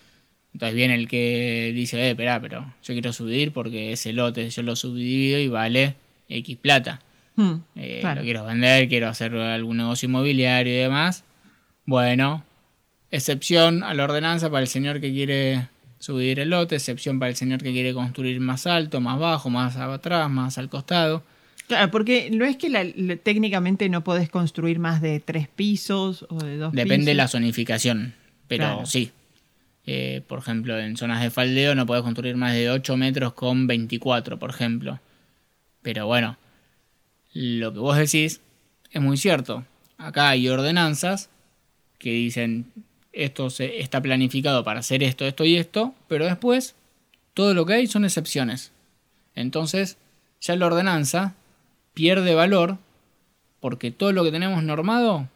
Entonces viene el que dice, eh, espera, pero yo quiero subdividir porque ese lote yo lo subdivido y vale X plata. Hmm, Eh, claro. Lo quiero vender, quiero hacer algún negocio inmobiliario y demás. Bueno, excepción a la ordenanza para el señor que quiere subir el lote, excepción para el señor que quiere construir más alto, más bajo, más atrás, más al costado. Claro, porque no es que la- la- técnicamente no podés construir más de tres pisos o de dos Depende de la zonificación, pero Claro. sí. Eh, por ejemplo, en zonas de faldeo no puedes construir más de 8 metros con 24, por ejemplo. Pero bueno, lo que vos decís es muy cierto. Acá hay ordenanzas que dicen esto se, está planificado para hacer esto, esto y esto, pero después todo lo que hay son excepciones. Entonces, ya la ordenanza pierde valor porque todo lo que tenemos normado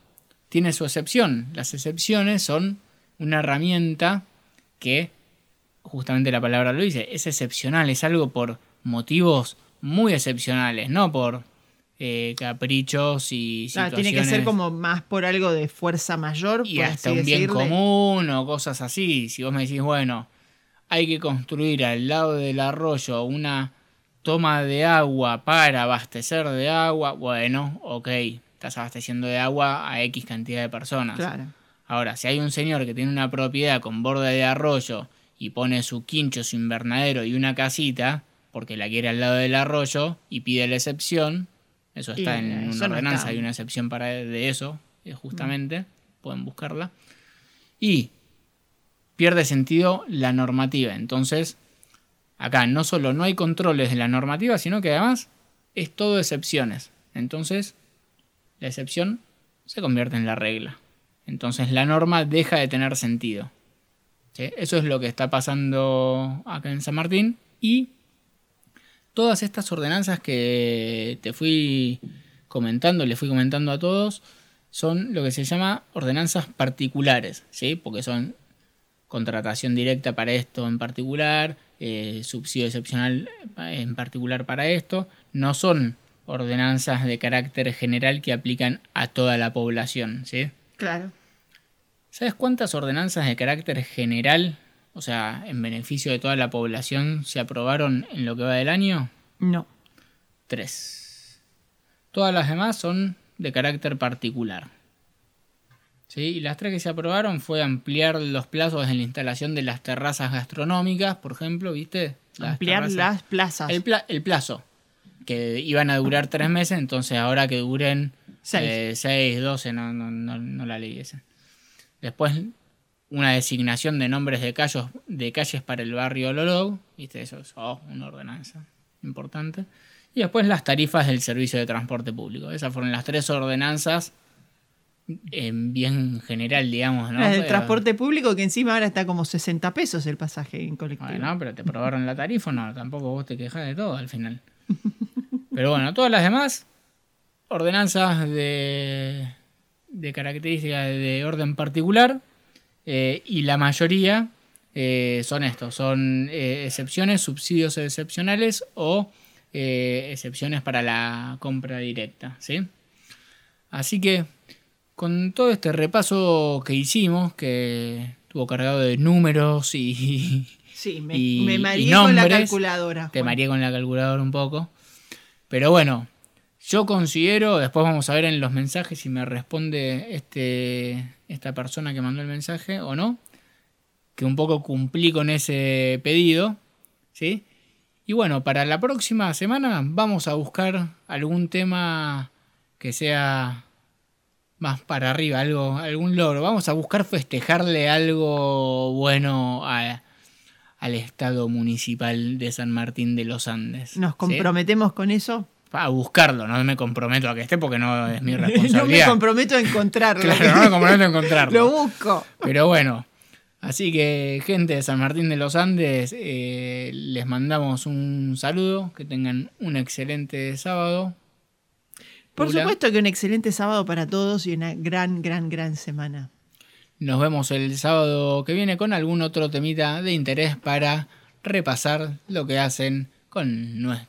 tiene su excepción. Las excepciones son una herramienta que, justamente la palabra lo dice, es excepcional, es algo por motivos muy excepcionales, no por eh, caprichos y Claro, situaciones tiene que ser como más por algo de fuerza mayor. y por hasta así un bien decirle. común o cosas así. Si vos me decís, bueno, hay que construir al lado del arroyo una toma de agua para abastecer de agua, bueno, ok, estás abasteciendo de agua a X cantidad de personas. Claro. Ahora, si hay un señor que tiene una propiedad con borde de arroyo y pone su quincho, su invernadero y una casita, porque la quiere al lado del arroyo y pide la excepción, eso está Y en eso una no ordenanza, está. hay una excepción para de eso, eh, justamente, pueden buscarla. Y pierde sentido la normativa. Entonces, acá no solo no hay controles de la normativa, sino que además es todo excepciones. Entonces, la excepción se convierte en la regla. Entonces la norma deja de tener sentido. Eso es lo que está pasando acá en San Martín. Y todas estas ordenanzas que te fui comentando, le fui comentando a todos, son lo que se llama ordenanzas particulares, ¿sí? Porque son contratación directa para esto en particular, eh, subsidio excepcional en particular para esto, no son ordenanzas de carácter general que aplican a toda la población, ¿sí? Claro. ¿Sabes cuántas ordenanzas de carácter general, o sea, en beneficio de toda la población, se aprobaron en lo que va del año? No. Tres. Todas las demás son de carácter particular. ¿Sí? Y las tres que se aprobaron fue ampliar los plazos en la instalación de las terrazas gastronómicas, por ejemplo, ¿viste? Las Ampliar terrazas. las plazas. El, pla- el plazo. Que iban a durar tres meses, entonces ahora que duren Seis. eh, seis, doce, no, no, no, no la leí esa. Después, una designación de nombres de, callos, de calles para el barrio Lolog, ¿viste? Eso es oh, una ordenanza importante. Y después las tarifas del servicio de transporte público. Esas fueron las tres ordenanzas en bien general, digamos, ¿no? Las del transporte público que encima ahora está como 60 pesos el pasaje en colectivo. Bueno, pero te probaron la tarifa, no, tampoco vos te quejas de todo al final. Pero bueno, todas las demás, ordenanzas de, de características de orden particular, eh, y la mayoría eh, son estos, son eh, excepciones, subsidios excepcionales o excepciones para la compra directa, ¿sí? Así que con todo este repaso que hicimos, que estuvo cargado de números y, Sí, me, y- me y mareé con la calculadora. Te mareé con la calculadora un poco. Pero bueno, yo considero, después vamos a ver en los mensajes si me responde este, esta persona que mandó el mensaje o no, que un poco cumplí con ese pedido, ¿sí? Y bueno, para la próxima semana vamos a buscar algún tema que sea más para arriba, algo, algún logro. Vamos a buscar festejarle algo bueno a- al Estado Municipal de San Martín de los Andes. Nos ¿sí? comprometemos con eso. A buscarlo, no me comprometo a que esté porque no es mi no me responsabilidad. comprometo a encontrarlo. Claro, no me comprometo a encontrarlo. Lo busco. Pero bueno, Así que, gente de San Martín de los Andes, eh, les mandamos un saludo, que tengan un excelente sábado. Por supuesto que un excelente sábado para todos y una gran, gran, gran semana. Nos vemos el sábado que viene con algún otro temita de interés para repasar lo que hacen con nuestro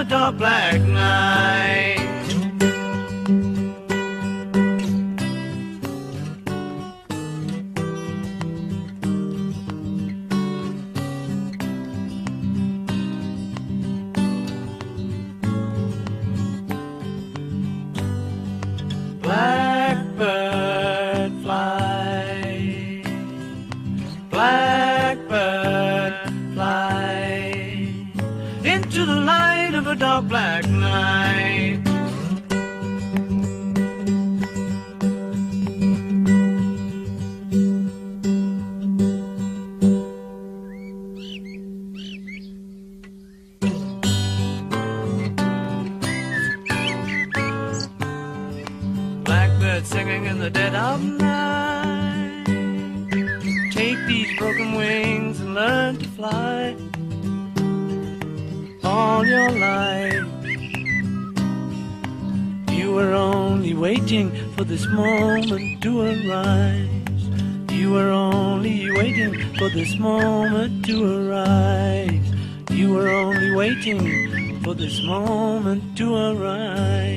of a dark black night. Black this moment to arise. You were only waiting for this moment to arise. You were only waiting for this moment to arise.